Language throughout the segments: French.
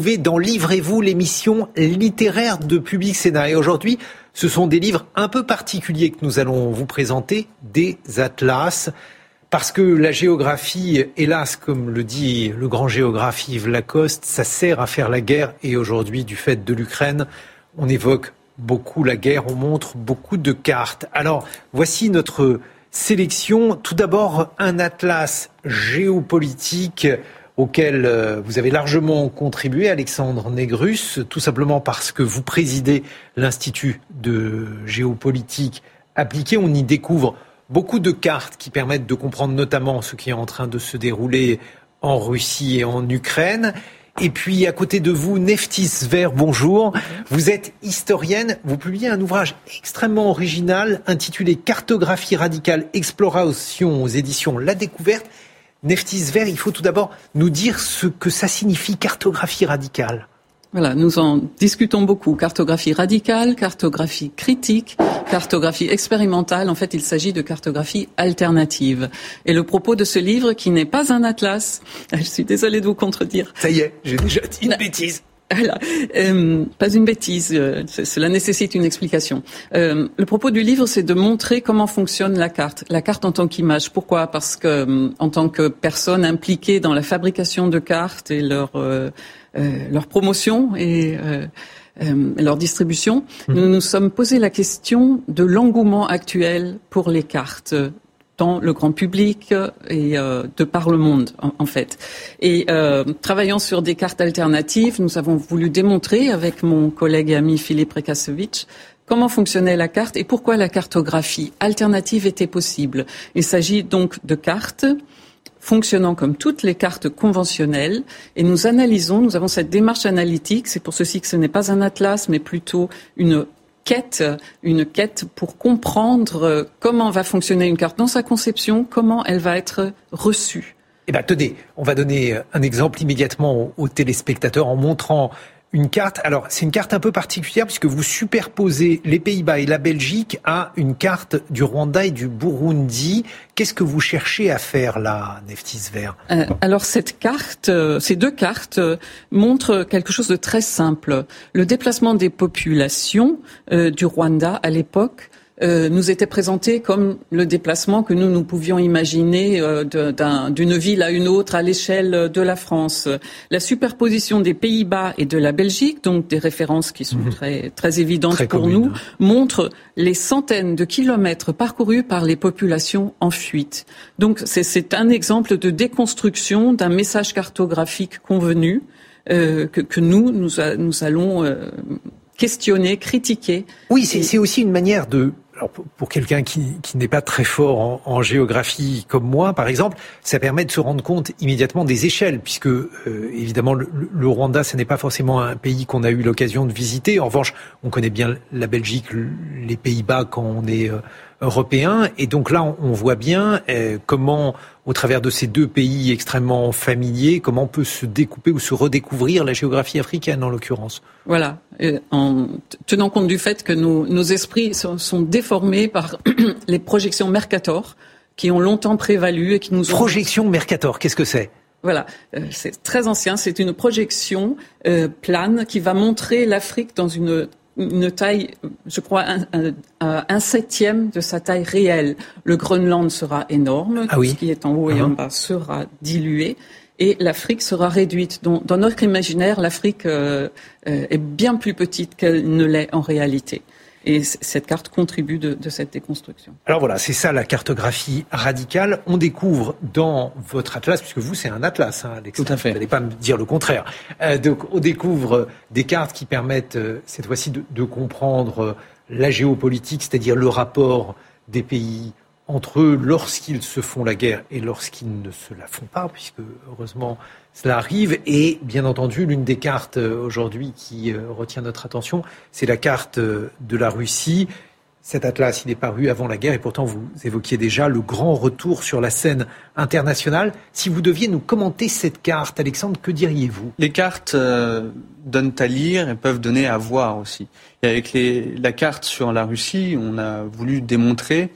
Dans Livrez-vous, l'émission littéraire de Public Sénat. Et aujourd'hui, ce sont des livres un peu particuliers que nous allons vous présenter, des atlas. Parce que la géographie, hélas, comme le dit le grand géographe Yves Lacoste, ça sert à faire la guerre. Et aujourd'hui, du fait de l'Ukraine, on évoque beaucoup la guerre, on montre beaucoup de cartes. Alors, voici notre sélection. Tout d'abord, un atlas géopolitique auquel euh, vous avez largement contribué, Alexandre Négrus, tout simplement parce que vous présidez l'Institut de géopolitique appliquée. On y découvre beaucoup de cartes qui permettent de comprendre notamment ce qui est en train de se dérouler en Russie et en Ukraine. Et puis à côté de vous, Neftis Ver, bonjour. Vous êtes historienne, vous publiez un ouvrage extrêmement original intitulé Cartographie radicale, exploration aux éditions La Découverte. Neftis Vert, il faut tout d'abord nous dire ce que ça signifie cartographie radicale. Voilà, nous en discutons beaucoup. Cartographie radicale, cartographie critique, cartographie expérimentale. En fait, il s'agit de cartographie alternative. Et le propos de ce livre, qui n'est pas un atlas, je suis désolée de vous contredire. Ça y est, j'ai déjà dit une bêtise. Voilà. Euh, pas une bêtise, euh, cela nécessite une explication. Euh, le propos du livre, c'est de montrer comment fonctionne la carte. La carte en tant qu'image. Pourquoi? Parce que euh, en tant que personne impliquée dans la fabrication de cartes et leur euh, leur promotion et leur distribution, mmh. nous nous sommes posé la question de l'engouement actuel pour les cartes le grand public et euh, de par le monde en, fait. Et euh, travaillant sur des cartes alternatives, nous avons voulu démontrer avec mon collègue et ami Philippe Rekasevich comment fonctionnait la carte et pourquoi la cartographie alternative était possible. Il s'agit donc de cartes fonctionnant comme toutes les cartes conventionnelles et nous analysons, nous avons cette démarche analytique, c'est pour ceci que ce n'est pas un atlas mais plutôt une une quête pour comprendre euh, comment va fonctionner une carte dans sa conception, comment elle va être reçue. Eh bien, tenez, on va donner un exemple immédiatement aux téléspectateurs en montrant une carte. Alors, c'est une carte un peu particulière puisque vous superposez les Pays-Bas et la Belgique à une carte du Rwanda et du Burundi. Qu'est-ce que vous cherchez à faire là, Neftis Vert? Euh, Alors, cette carte, euh, ces deux cartes euh, montrent quelque chose de très simple. Le déplacement des populations du Rwanda à l'époque euh, nous était présenté comme le déplacement que nous nous pouvions imaginer euh, d'une ville à une autre à l'échelle de la France. La superposition des Pays-Bas et de la Belgique, donc des références qui sont mhm. très, très évidentes pour nous, montre les centaines de kilomètres parcourus par les populations en fuite. Donc c'est un exemple de déconstruction d'un message cartographique convenu euh, que, que, nous, nous, nous allons euh, questionner, critiquer. Oui, c'est aussi une manière de alors pour, quelqu'un qui, n'est pas très fort en, géographie comme moi, par exemple, ça permet de se rendre compte immédiatement des échelles, puisque euh, évidemment le, Rwanda, ce n'est pas forcément un pays qu'on a eu l'occasion de visiter. En revanche, on connaît bien la Belgique, les Pays-Bas quand on est euh, européen, et donc là, on, voit bien euh, comment au travers de ces deux pays extrêmement familiers, comment on peut se découper ou se redécouvrir la géographie africaine en l'occurrence. Voilà, en tenant compte du fait que nos, nos esprits sont, déformés par les projections Mercator qui ont longtemps prévalu et qui nous ont... Projection Mercator, qu'est-ce que c'est? Voilà, euh, c'est très ancien. C'est une projection euh, plane qui va montrer l'Afrique dans une une taille, je crois, un, septième de sa taille réelle. Le Groenland sera énorme, ah ce qui est en haut et en uh-huh. bas sera dilué, et l'Afrique sera réduite. Donc, dans notre imaginaire, l'Afrique euh, euh, est bien plus petite qu'elle ne l'est en réalité. Et cette carte contribue de, de, cette déconstruction. Alors voilà, c'est ça la cartographie radicale. On découvre dans votre atlas, puisque vous c'est un atlas, hein, Tout à fait. Vous n'allez pas me dire le contraire. Euh, donc on découvre des cartes qui permettent euh, cette fois-ci de, de, comprendre euh, la géopolitique, c'est-à-dire le rapport des pays entre eux lorsqu'ils se font la guerre et lorsqu'ils ne se la font pas, puisque heureusement cela arrive. Et bien entendu, l'une des cartes euh, aujourd'hui qui euh, retient notre attention, c'est la carte euh, de la Russie. Cet atlas, il est paru avant la guerre et pourtant vous évoquiez déjà le grand retour sur la scène internationale. Si vous deviez nous commenter cette carte, Alexandre, que diriez-vous? Les cartes donnent à lire et peuvent donner à voir aussi. Et avec la carte sur la Russie, on a voulu démontrer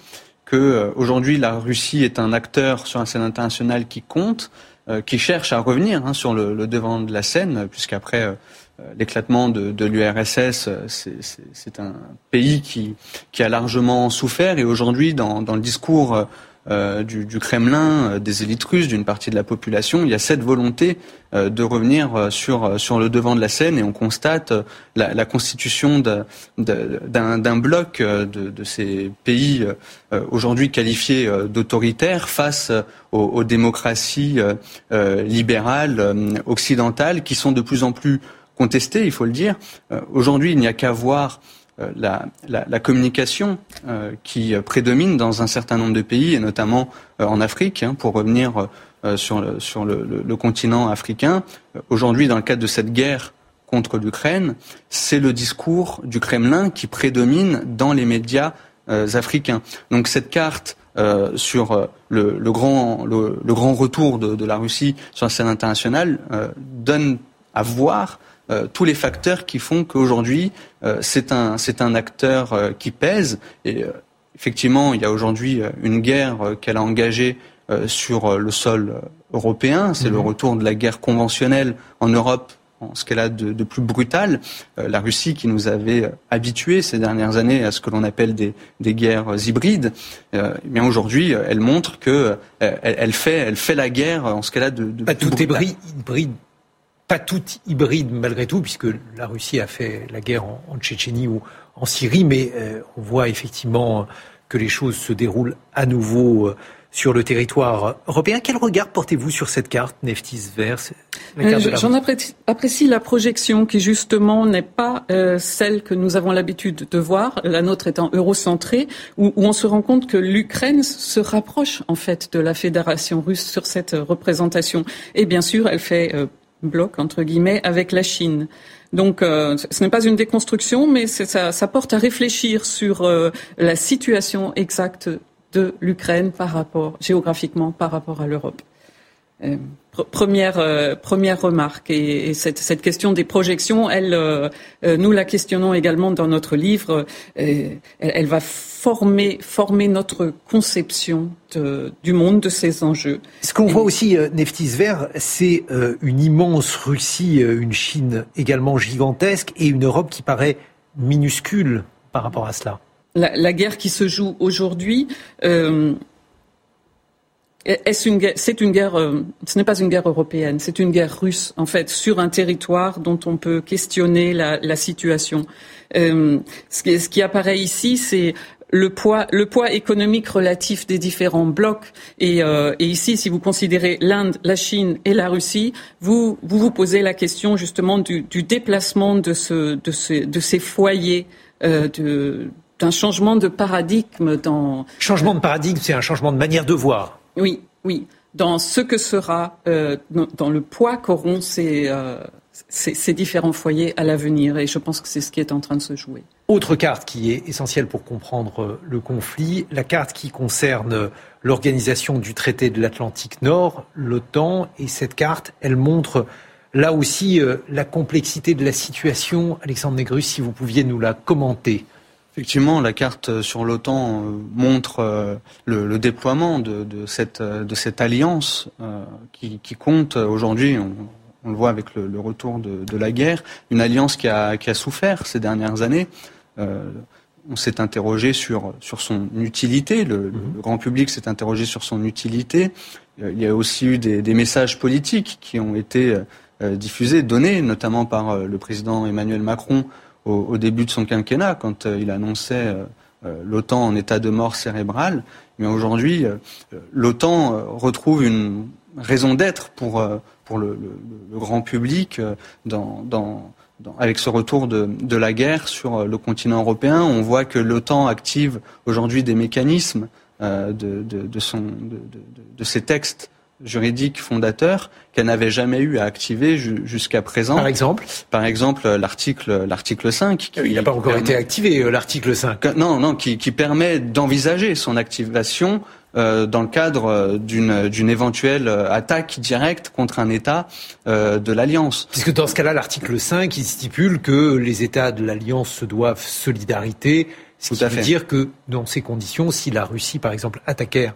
que aujourd'hui la Russie est un acteur sur la scène internationale qui compte, euh, qui cherche à revenir hein, sur le, devant de la scène, puisqu'après euh, l'éclatement de, l'URSS, euh, c'est un pays qui, a largement souffert. Et aujourd'hui, dans, le discours euh, du, du, Kremlin, euh, des élites russes, d'une partie de la population, il y a cette volonté euh, de revenir sur, sur le devant de la scène et on constate la, la constitution d'un bloc de, de, ces pays aujourd'hui qualifiés d'autoritaires face aux, aux, démocraties libérales occidentales qui sont de plus en plus contestées, il faut le dire. Aujourd'hui, il n'y a qu'à voir euh, la, la, communication euh, qui prédomine dans un certain nombre de pays, et notamment euh, en Afrique, hein, pour revenir sur, le, continent africain. Aujourd'hui, dans le cadre de cette guerre contre l'Ukraine, c'est le discours du Kremlin qui prédomine dans les médias africains. Donc cette carte sur le, le, grand, le, grand retour de, de, la Russie sur la scène internationale donne à voir euh, tous les facteurs qui font qu'aujourd'hui, euh, c'est un, un acteur euh, qui pèse. Et effectivement, il y a aujourd'hui une guerre qu'elle a engagée sur le sol européen. C'est le mhm. retour de la guerre conventionnelle en Europe en ce qu'elle a de, de, plus brutal. la Russie qui nous avait habitués ces dernières années à ce que l'on appelle des, des, guerres hybrides, eh bien aujourd'hui, elle montre que elle, elle, fait, elle fait la guerre en ce qu'elle a de, de Pas plus tout hybride pas tout hybride malgré tout, puisque la Russie a fait la guerre en, Tchétchénie ou en Syrie, mais euh, on voit effectivement que les choses se déroulent à nouveau euh, sur le territoire européen. Quel regard portez-vous sur cette carte Neftis Vert euh, J'en apprécie, la projection qui justement n'est pas celle que nous avons l'habitude de voir, la nôtre étant eurocentrée, où, où on se rend compte que l'Ukraine se rapproche en fait de la Fédération russe sur cette représentation. Et bien sûr, elle fait bloc, entre guillemets, avec la Chine. Donc, euh, ce n'est pas une déconstruction, mais ça, porte à réfléchir sur euh, la situation exacte de l'Ukraine par rapport, géographiquement, par rapport à l'Europe. Euh, première, euh, première remarque. Et, et cette, cette, question des projections, elle, euh, nous la questionnons également dans notre livre. Elle, elle, va former, former notre conception de, du monde, de ces enjeux. Ce qu'on voit aussi, Neftis Vert, c'est une immense Russie, une Chine également gigantesque et une Europe qui paraît minuscule par rapport à cela. La, la guerre qui se joue aujourd'hui. Euh, c'est une guerre, euh, ce n'est pas une guerre européenne, c'est une guerre russe, en fait, sur un territoire dont on peut questionner la, la situation. Euh, ce, qui, ce, qui, apparaît ici, c'est le poids, le poids économique relatif des différents blocs. Et, euh, et ici, si vous considérez l'Inde, la Chine et la Russie, vous vous, vous posez la question justement du, du déplacement de, ce, de, ce, de ces foyers euh, d'un changement de paradigme dans... Changement de paradigme, c'est un changement de manière de voir. Oui, oui. Dans ce que sera, euh, dans le poids qu'auront ces, euh, ces, différents foyers à l'avenir. Et je pense que c'est ce qui est en train de se jouer. Autre carte qui est essentielle pour comprendre euh, le conflit, la carte qui concerne l'organisation du traité de l'Atlantique Nord, l'OTAN. Et cette carte, elle montre là aussi la complexité de la situation. Alexandre Négrus, si vous pouviez nous la commenter. Effectivement, la carte sur l'OTAN euh, montre euh, le, le, déploiement de, de, cette, de cette alliance euh, qui, qui, compte aujourd'hui, on, on, le voit avec le, le retour de, de, la guerre, une alliance qui a, qui a souffert ces dernières années. Euh, on s'est interrogé sur, sur son utilité, le, le grand public s'est interrogé sur son utilité. Il y a aussi eu des, des messages politiques qui ont été diffusés, donnés, notamment par le président Emmanuel Macron au, début de son quinquennat, quand euh, il annonçait euh, euh, l'OTAN en état de mort cérébrale. Mais aujourd'hui, l'OTAN retrouve une raison d'être pour, pour le, grand public avec ce retour de, de, la guerre sur le continent européen. On voit que l'OTAN active aujourd'hui des mécanismes de, de, son, de, ses textes juridiques fondateurs qu'elle n'avait jamais eu à activer jusqu'à présent. Par exemple? Par exemple, l'article l'article 5. Il n'a pas encore été activé, l'article 5. Non, non, qui, qui permet d'envisager son activation euh, dans le cadre euh, d'une, d'une éventuelle euh, attaque directe contre un État de l'Alliance. Puisque dans ce cas-là, l'article 5, il stipule que les États de l'Alliance se doivent solidarité, ce qui veut dire que dans ces conditions, si la Russie, par exemple, attaquait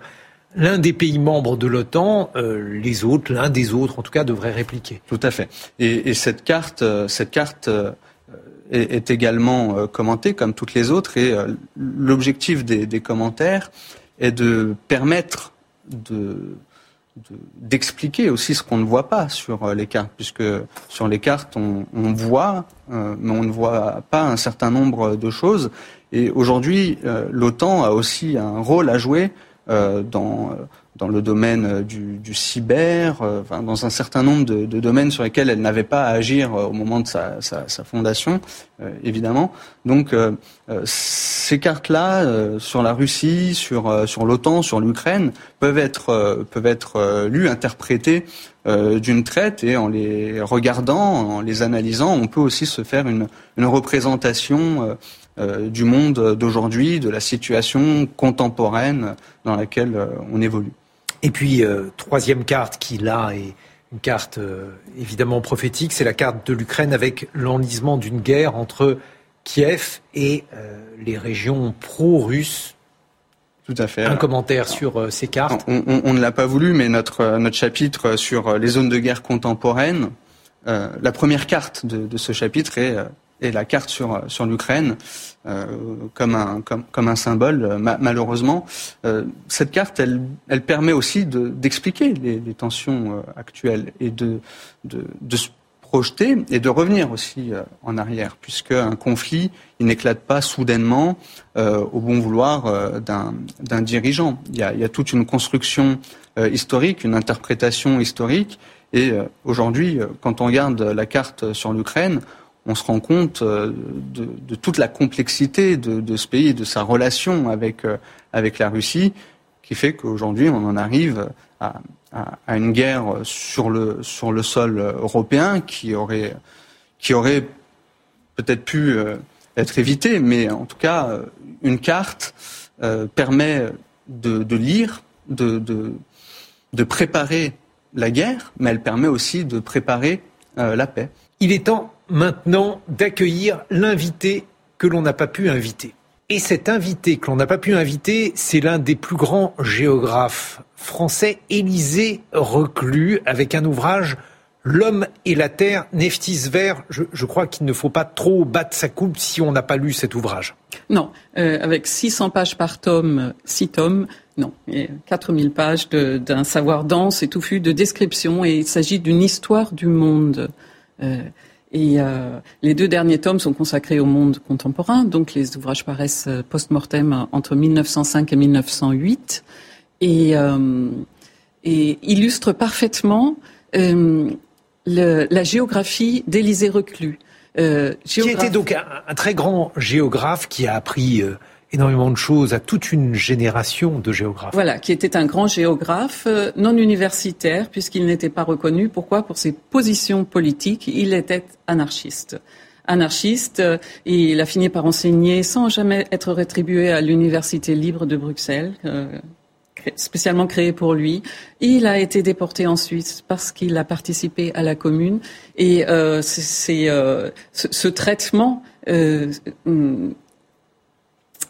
l'un des pays membres de l'OTAN, les autres, l'un des autres, en tout cas, devraient répliquer. Tout à fait. Et, et cette carte, cette carte est, est, également commentée comme toutes les autres. Et l'objectif des, commentaires, et de permettre de d'expliquer aussi ce qu'on ne voit pas sur euh, les cartes, puisque sur les cartes on, voit, euh, mais on ne voit pas un certain nombre de choses. Et aujourd'hui, euh, l'OTAN a aussi un rôle à jouer dans dans le domaine euh, du, du cyber, euh, enfin, dans un certain nombre de, de, domaines sur lesquels elle n'avait pas à agir euh, au moment de sa, sa, sa fondation, évidemment. Donc ces cartes-là sur la Russie, sur sur l'OTAN, sur l'Ukraine peuvent être peuvent être lues, interprétées d'une traite et en les regardant, en les analysant, on peut aussi se faire une, une représentation du monde d'aujourd'hui, de la situation contemporaine dans laquelle on évolue. Et puis, euh, troisième carte qui, là, est une carte euh, évidemment prophétique, c'est la carte de l'Ukraine avec l'enlisement d'une guerre entre Kiev et euh, les régions pro-russes. Tout à fait. Un commentaire sur ces cartes. On, ne l'a pas voulu, mais notre, notre chapitre sur les zones de guerre contemporaines, la première carte de, de ce chapitre est et la carte sur, sur l'Ukraine euh, comme, un, comme, comme, un symbole, malheureusement. Euh, cette carte, elle, elle permet aussi d'expliquer les, tensions euh, actuelles et de, de, de, se projeter et de revenir aussi euh, en arrière, puisque un conflit, il n'éclate pas soudainement euh, au bon vouloir d'un dirigeant. Il y, a, il y, a, toute une construction historique, une interprétation historique. Et aujourd'hui, quand on regarde la carte sur l'Ukraine, on se rend compte euh, de, toute la complexité de, ce pays de sa relation avec, euh, avec la Russie, qui fait qu'aujourd'hui, on en arrive à, une guerre sur le, sur le sol européen qui aurait, qui aurait peut-être pu euh, être évitée, mais en tout cas, une carte permet de, lire, de, de, préparer la guerre, mais elle permet aussi de préparer la paix. Il est temps maintenant d'accueillir l'invité que l'on n'a pas pu inviter. Et cet invité que l'on n'a pas pu inviter, c'est l'un des plus grands géographes français, Élisée Reclus, avec un ouvrage L'homme et la terre, Neftis Vert. Je, crois qu'il ne faut pas trop battre sa coupe si on n'a pas lu cet ouvrage. Non, euh, avec 600 pages par tome, 6 tomes, non, 4000 pages d'un savoir dense et touffu de description, et il s'agit d'une histoire du monde. Euh, et euh, les deux derniers tomes sont consacrés au monde contemporain, donc les ouvrages paraissent euh, post-mortem entre 1905 et 1908, et, euh, et illustrent parfaitement euh, le, la géographie d'Élisée Reclus. Euh, Qui était donc un, un, très grand géographe qui a appris énormément de choses à toute une génération de géographes. Voilà, qui était un grand géographe euh, non universitaire puisqu'il n'était pas reconnu. Pourquoi? Pour ses positions politiques. Il était anarchiste. Anarchiste, euh, il a fini par enseigner sans jamais être rétribué à l'université libre de Bruxelles. Euh, spécialement créée pour lui. Il a été déporté en Suisse parce qu'il a participé à la commune. Et euh, c'est euh, ce, ce, traitement euh,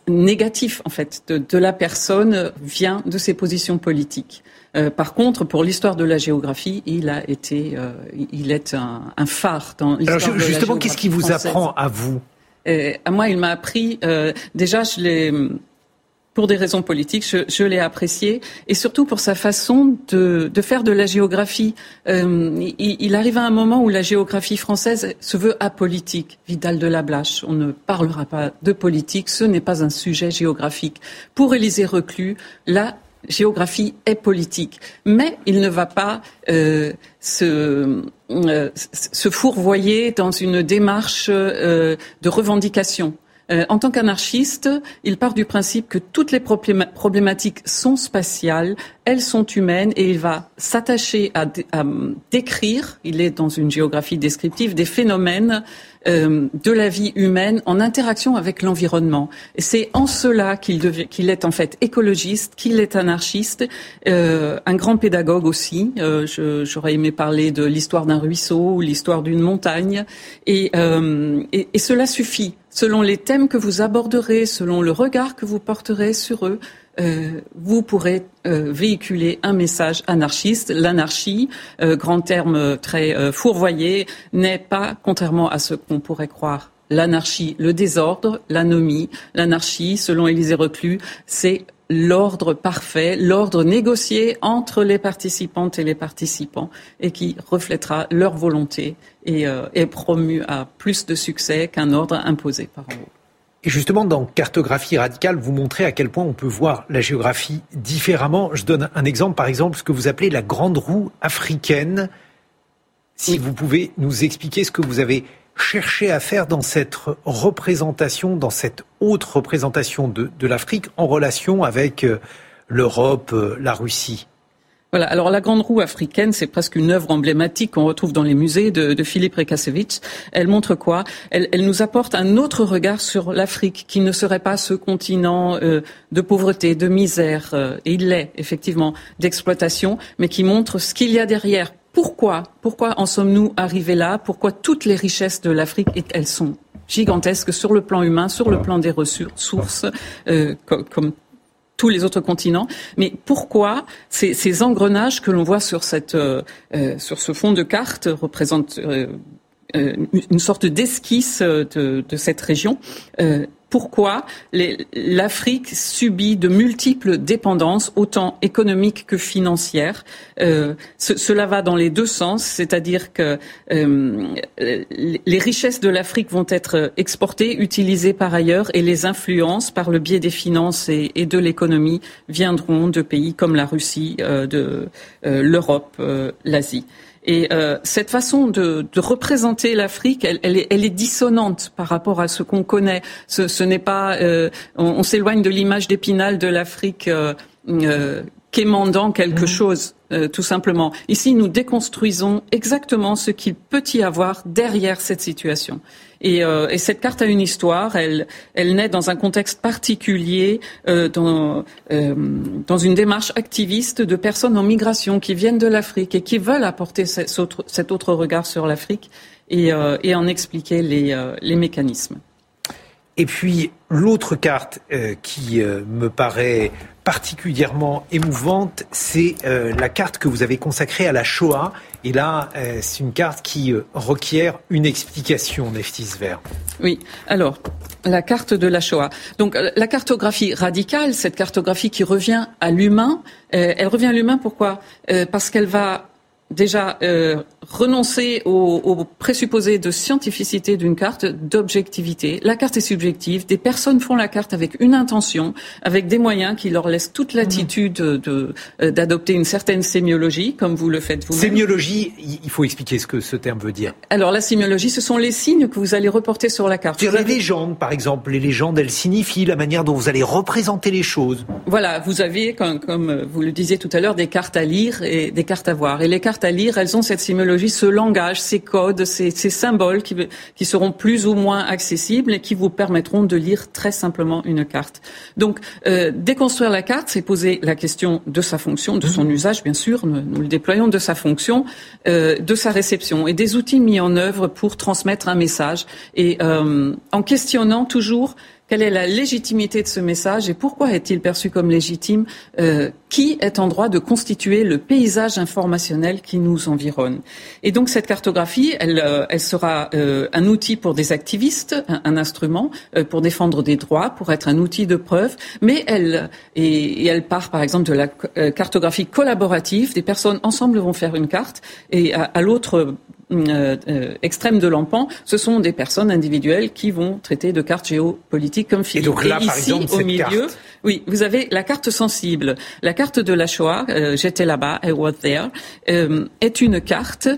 négatif en fait de, la personne vient de ses positions politiques. Euh, par contre, pour l'histoire de la géographie, il a été, euh, il est un, phare dans l'histoire de la Justement, qu'est-ce qui vous apprend à vous? Euh, À moi, il m'a appris. déjà, je l'ai pour des raisons politiques, je, je l'ai apprécié, et surtout pour sa façon de, de faire de la géographie. Euh, il, il, arrive à un moment où la géographie française se veut apolitique. Vidal de la Blache, on ne parlera pas de politique, ce n'est pas un sujet géographique. Pour Élisée Reclus, la géographie est politique, mais il ne va pas euh, se, euh, se fourvoyer dans une démarche euh, de revendication. Euh, en tant qu'anarchiste, il part du principe que toutes les problématiques sont spatiales, elles sont humaines, et il va s'attacher à, à, décrire, il est dans une géographie descriptive, des phénomènes euh, de la vie humaine en interaction avec l'environnement. C'est en cela qu'il est en fait écologiste, qu'il est anarchiste, euh, un grand pédagogue aussi. Euh, j'aurais aimé parler de l'histoire d'un ruisseau ou l'histoire d'une montagne. Et, et, et cela suffit. Selon les thèmes que vous aborderez, selon le regard que vous porterez sur eux, euh, vous pourrez euh, véhiculer un message anarchiste. L'anarchie, euh, grand terme très fourvoyé, n'est pas, contrairement à ce qu'on pourrait croire, l'anarchie, le désordre, l'anomie. L'anarchie, selon Élisée Reclus, c'est l'ordre parfait, l'ordre négocié entre les participantes et les participants et qui reflètera leur volonté et est promu à plus de succès qu'un ordre imposé par en. Et justement, dans Cartographie radicale, vous montrez à quel point on peut voir la géographie différemment. Je donne un exemple, par exemple, ce que vous appelez la grande roue africaine. Si vous pouvez nous expliquer ce que vous avez cherché à faire dans cette représentation, dans cette autre représentation de, de l'Afrique en relation avec euh, l'Europe, euh, la Russie. Voilà. Alors la grande roue africaine, c'est presque une œuvre emblématique qu'on retrouve dans les musées de, de Philippe Rekasevich. Elle montre quoi? Elle, elle, nous apporte un autre regard sur l'Afrique, qui ne serait pas ce continent euh, de pauvreté, de misère, euh, et il l'est effectivement, d'exploitation, mais qui montre ce qu'il y a derrière. Pourquoi Pourquoi en sommes-nous arrivés là? Pourquoi toutes les richesses de l'Afrique, elles sont gigantesques sur le plan humain, sur le plan des ressources, euh, comme tous les autres continents. Mais pourquoi ces, engrenages que l'on voit sur, cette, euh, euh sur ce fond de carte représentent euh, une sorte d'esquisse de, cette région pourquoi l'Afrique subit de multiples dépendances, autant économiques que financières. Euh, ce, cela va dans les deux sens, c'est-à-dire que euh, les richesses de l'Afrique vont être exportées, utilisées par ailleurs, et les influences par le biais des finances et, de l'économie viendront de pays comme la Russie, euh, de l'Europe, l'Asie. Et euh, cette façon de, de représenter l'Afrique, elle, elle, est, elle, est, dissonante par rapport à ce qu'on connaît. Ce, ce n'est pas, euh, on, on s'éloigne de l'image d'Épinal de l'Afrique euh, euh quémandant quelque mmh. chose, euh, tout simplement. Ici, nous déconstruisons exactement ce qu'il peut y avoir derrière cette situation. Et, euh, et, cette carte a une histoire. Elle, naît dans un contexte particulier, euh, dans, une démarche activiste de personnes en migration qui viennent de l'Afrique et qui veulent apporter cet autre, regard sur l'Afrique et, en expliquer les mécanismes. Et puis l'autre carte euh, qui me paraît particulièrement émouvante, c'est euh, la carte que vous avez consacrée à la Shoah. Et là, euh, c'est une carte qui euh, requiert une explication, Neftis Vert. Oui, alors, la carte de la Shoah. Donc, la cartographie radicale, cette cartographie qui revient à l'humain, elle revient à l'humain pourquoi? Parce qu'elle va déjà euh, renoncer au, au, présupposé de scientificité d'une carte, d'objectivité. La carte est subjective. Des personnes font la carte avec une intention, avec des moyens qui leur laissent toute l'attitude de, euh, d'adopter une certaine sémiologie, comme vous le faites vous-même. Sémiologie, il faut expliquer ce que ce terme veut dire. Alors la sémiologie, ce sont les signes que vous allez reporter sur la carte. Sur les légendes, par exemple, les légendes, elles signifient la manière dont vous allez représenter les choses. Voilà, vous avez, comme, comme vous le disiez tout à l'heure, des cartes à lire et des cartes à voir. Et les cartes à lire, elles ont cette sémiologie, ce langage, ces codes, ces, ces symboles qui, qui, seront plus ou moins accessibles et qui vous permettront de lire très simplement une carte. Donc, euh, déconstruire la carte, c'est poser la question de sa fonction, de son usage, bien sûr, nous, nous le déployons, de sa fonction, euh, de sa réception et des outils mis en œuvre pour transmettre un message et euh, en questionnant toujours quelle est la légitimité de ce message et pourquoi est-il perçu comme légitime euh, Qui est en droit de constituer le paysage informationnel qui nous environne Et donc cette cartographie, elle, euh, elle sera euh, un outil pour des activistes, un, un instrument euh, pour défendre des droits, pour être un outil de preuve, mais elle et, et elle part par exemple de la euh, cartographie collaborative. Des personnes ensemble vont faire une carte et à, à l'autre euh, euh, extrême de l'empan, ce sont des personnes individuelles qui vont traiter de cartes géopolitiques comme Philippe. Et donc là, Et par ici, exemple, au milieu, carte... oui, vous avez la carte sensible. La, carte de la Shoah, j'étais là-bas, I was there, est une carte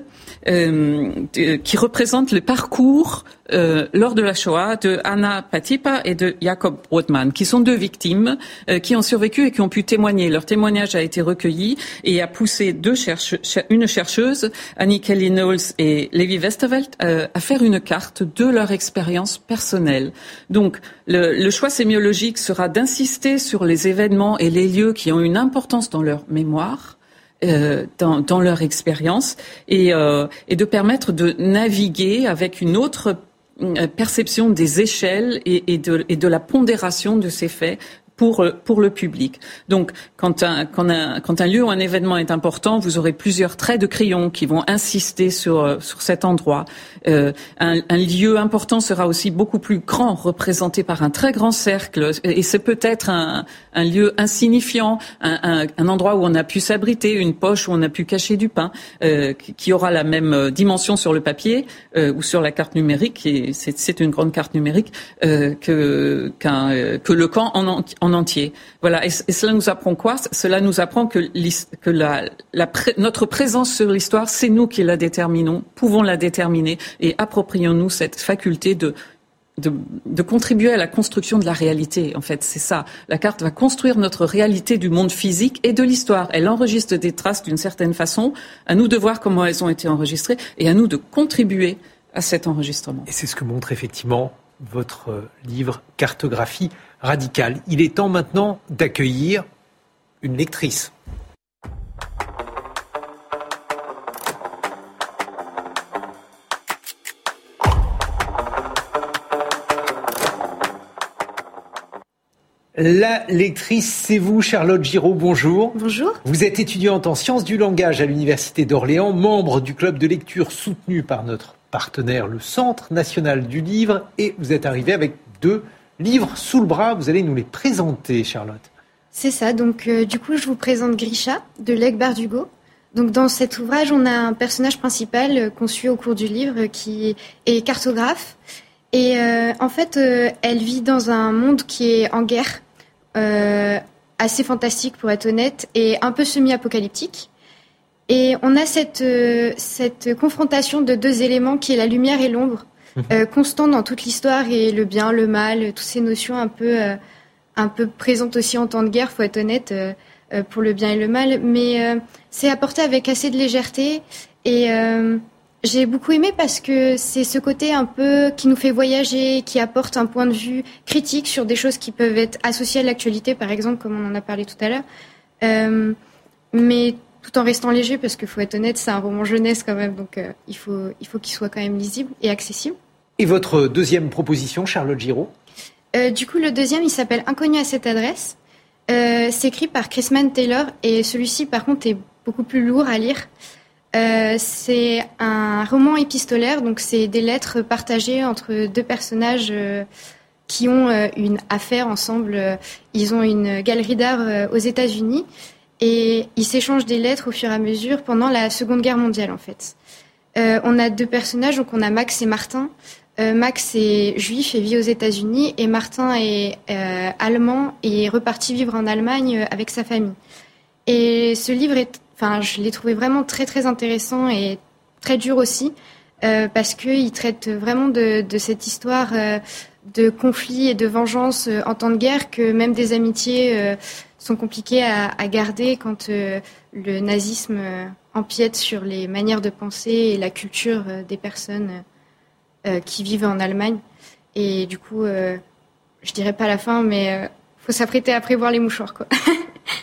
euh, qui représente le parcours euh, lors de la Shoah de Anna Patipa et de Jacob Rothman, qui sont deux victimes euh, qui ont survécu et qui ont pu témoigner. Leur témoignage a été recueilli et a poussé deux une chercheuse, Annie Kelly Knowles et Levi Westervelt, à faire une carte de leur expérience personnelle. Donc, le, le choix sémiologique sera d'insister sur les événements et les lieux qui ont une importance dans leur mémoire euh, dans, dans, leur expérience et, euh, et, de permettre de naviguer avec une autre euh, perception des échelles et, et, de, et de la pondération de ces faits pour, pour le public. Donc, quand un, quand, un, quand un lieu ou un événement est important, vous aurez plusieurs traits de crayon qui vont insister sur, sur cet endroit. Euh, un, un, lieu important sera aussi beaucoup plus grand, représenté par un très grand cercle. Et c'est peut-être un, un, lieu insignifiant, un, un, endroit où on a pu s'abriter, une poche où on a pu cacher du pain, euh, qui aura la même dimension sur le papier euh, ou sur la carte numérique. Et c'est une grande carte numérique euh, que, que le camp en, en entier. Voilà. Et, cela nous apprend quoi? Cela nous apprend que, notre présence sur l'histoire, c'est nous qui la déterminons, pouvons la déterminer et approprions-nous cette faculté de, de, de, contribuer à la construction de la réalité. En fait, c'est ça. La carte va construire notre réalité du monde physique et de l'histoire. Elle enregistre des traces d'une certaine façon. À nous de voir comment elles ont été enregistrées et à nous de contribuer à cet enregistrement. Et c'est ce que montre effectivement votre livre Cartographie Radical. Il est temps maintenant d'accueillir une lectrice. La lectrice, c'est vous, Charlotte Giraud. Bonjour. Bonjour. Vous êtes étudiante en sciences du langage à l'Université d'Orléans, membre du club de lecture soutenu par notre partenaire, le Centre national du livre, et vous êtes arrivé avec deux livres sous le bras. Vous allez nous les présenter, Charlotte. C'est ça. Donc, euh, du coup, je vous présente Grisha de Leg Bardugo. Donc, dans cet ouvrage, on a un personnage principal euh, qu'on suit au cours du livre qui est cartographe. Et euh, en fait, elle vit dans un monde qui est en guerre, assez fantastique pour être honnête, et un peu semi-apocalyptique. Et on a cette, cette confrontation de deux éléments qui est la lumière et l'ombre. Euh, constant dans toute l'histoire et le bien, le mal, toutes ces notions un peu, euh, un peu présentes aussi en temps de guerre, faut être honnête, euh, pour le bien et le mal. Mais c'est apporté avec assez de légèreté et j'ai beaucoup aimé parce que c'est ce côté un peu qui nous fait voyager, qui apporte un point de vue critique sur des choses qui peuvent être associées à l'actualité, par exemple, comme on en a parlé tout à l'heure. mais tout en restant léger, parce qu'il faut être honnête, c'est un roman jeunesse quand même, donc euh, il faut il faut qu'il soit quand même lisible et accessible. Et votre deuxième proposition, Charlotte Giraud? Euh, Du coup, le deuxième, il s'appelle Inconnu à cette adresse. Euh, c'est écrit par Chrisman Taylor et celui-ci, par contre, est beaucoup plus lourd à lire. c'est un roman épistolaire, donc c'est des lettres partagées entre deux personnages qui ont une affaire ensemble. Ils ont une galerie d'art aux États-Unis et ils s'échangent des lettres au fur et à mesure pendant la Seconde Guerre mondiale, en fait. Euh, on a deux personnages, donc on a Max et Martin. Euh, Max est juif et vit aux États-Unis, et Martin est euh, allemand et est reparti vivre en Allemagne avec sa famille. Et ce livre est, enfin, je l'ai trouvé vraiment très très intéressant et très dur aussi, parce qu'il traite vraiment de, de cette histoire de conflit et de vengeance en temps de guerre que même des amitiés sont compliqués à, garder quand euh, le nazisme euh, empiète sur les manières de penser et la culture euh, des personnes qui vivent en Allemagne. Et du coup, je dirais pas la fin, mais faut s'apprêter à prévoir les mouchoirs, quoi.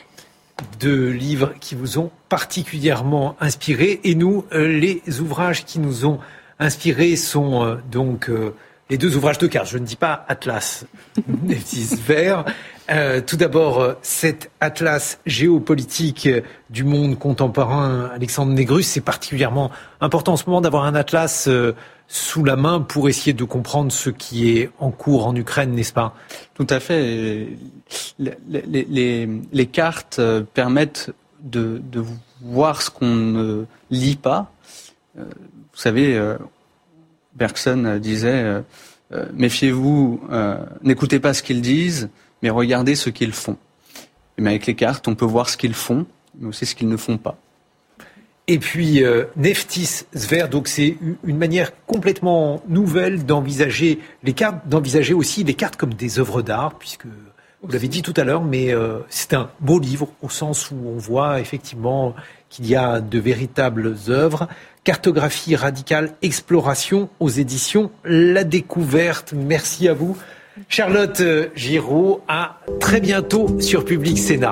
Deux livres qui vous ont particulièrement inspiré. Et nous, les ouvrages qui nous ont inspirés sont donc les deux ouvrages de cartes. Je ne dis pas Atlas, Métis Vert. Euh, tout d'abord, euh, cet atlas géopolitique euh, du monde contemporain, Alexandre Négrus, c'est particulièrement important en ce moment d'avoir un atlas sous la main pour essayer de comprendre ce qui est en cours en Ukraine, n'est-ce pas? Tout à fait. Les, cartes permettent de, de, voir ce qu'on ne lit pas. Vous savez, Bergson disait méfiez-vous, n'écoutez pas ce qu'ils disent mais regardez ce qu'ils font. mais avec les cartes, on peut voir ce qu'ils font, mais aussi ce qu'ils ne font pas. Et puis euh, Neftis Sver, donc c'est une manière complètement nouvelle d'envisager les cartes, d'envisager aussi les cartes comme des œuvres d'art, puisque vous l'avez dit tout à l'heure, mais euh, c'est un beau livre au sens où on voit effectivement qu'il y a de véritables œuvres. Cartographie radicale, exploration aux éditions La Découverte. Merci à vous. Charlotte Giraud, à très bientôt sur Public Sénat.